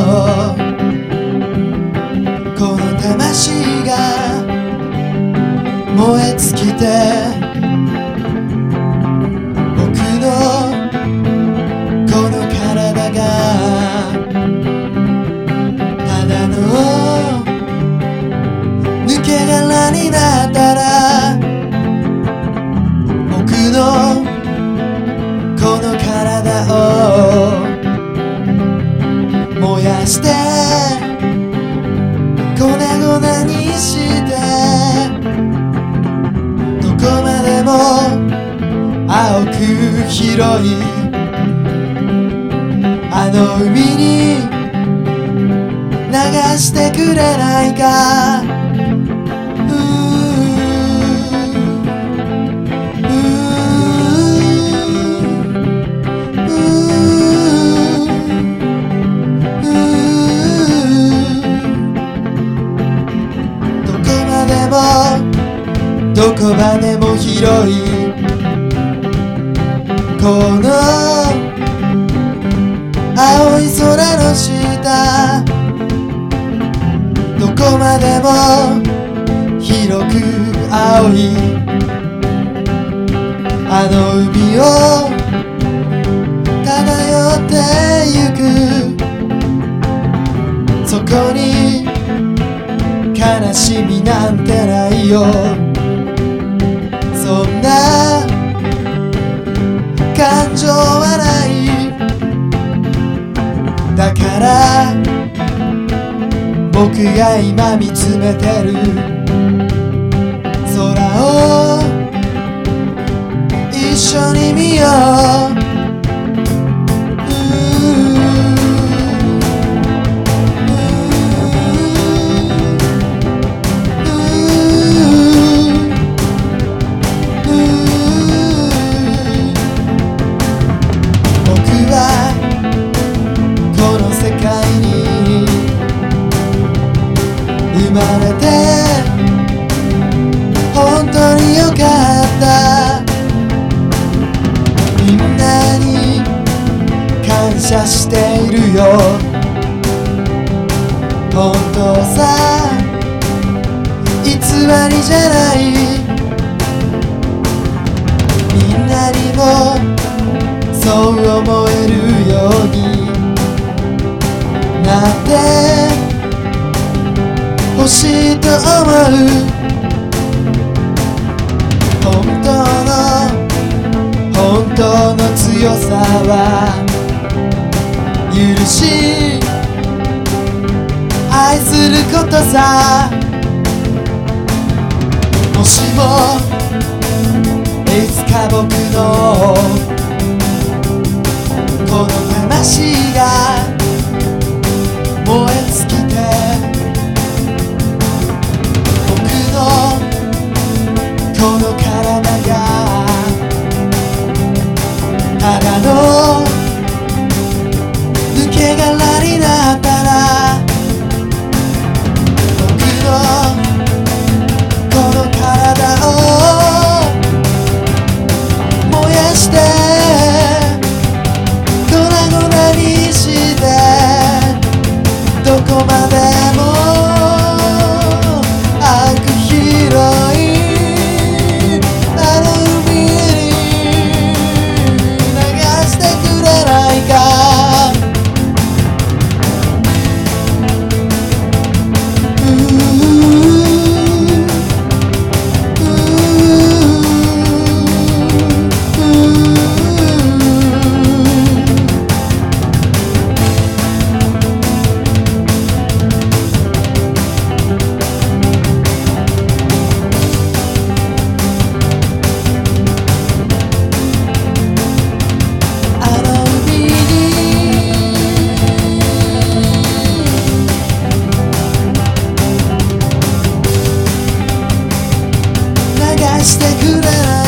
この魂が燃え尽きて僕のこの体がただの抜け殻になったら僕のこの体を広い。あの海に流してくれないか。どこまでもどこまでも広いこの青い空の下どこまでも広く青いあの海を漂ってゆく。そこに悲しみなんてないよ。僕が今見つめてる。空を一緒に見よう。本当さ偽りじゃないみんなにもそう思えるようになって欲しいと思う本当の本当の強さは許し愛することさ。もしもいつか僕のこのでも流してくれない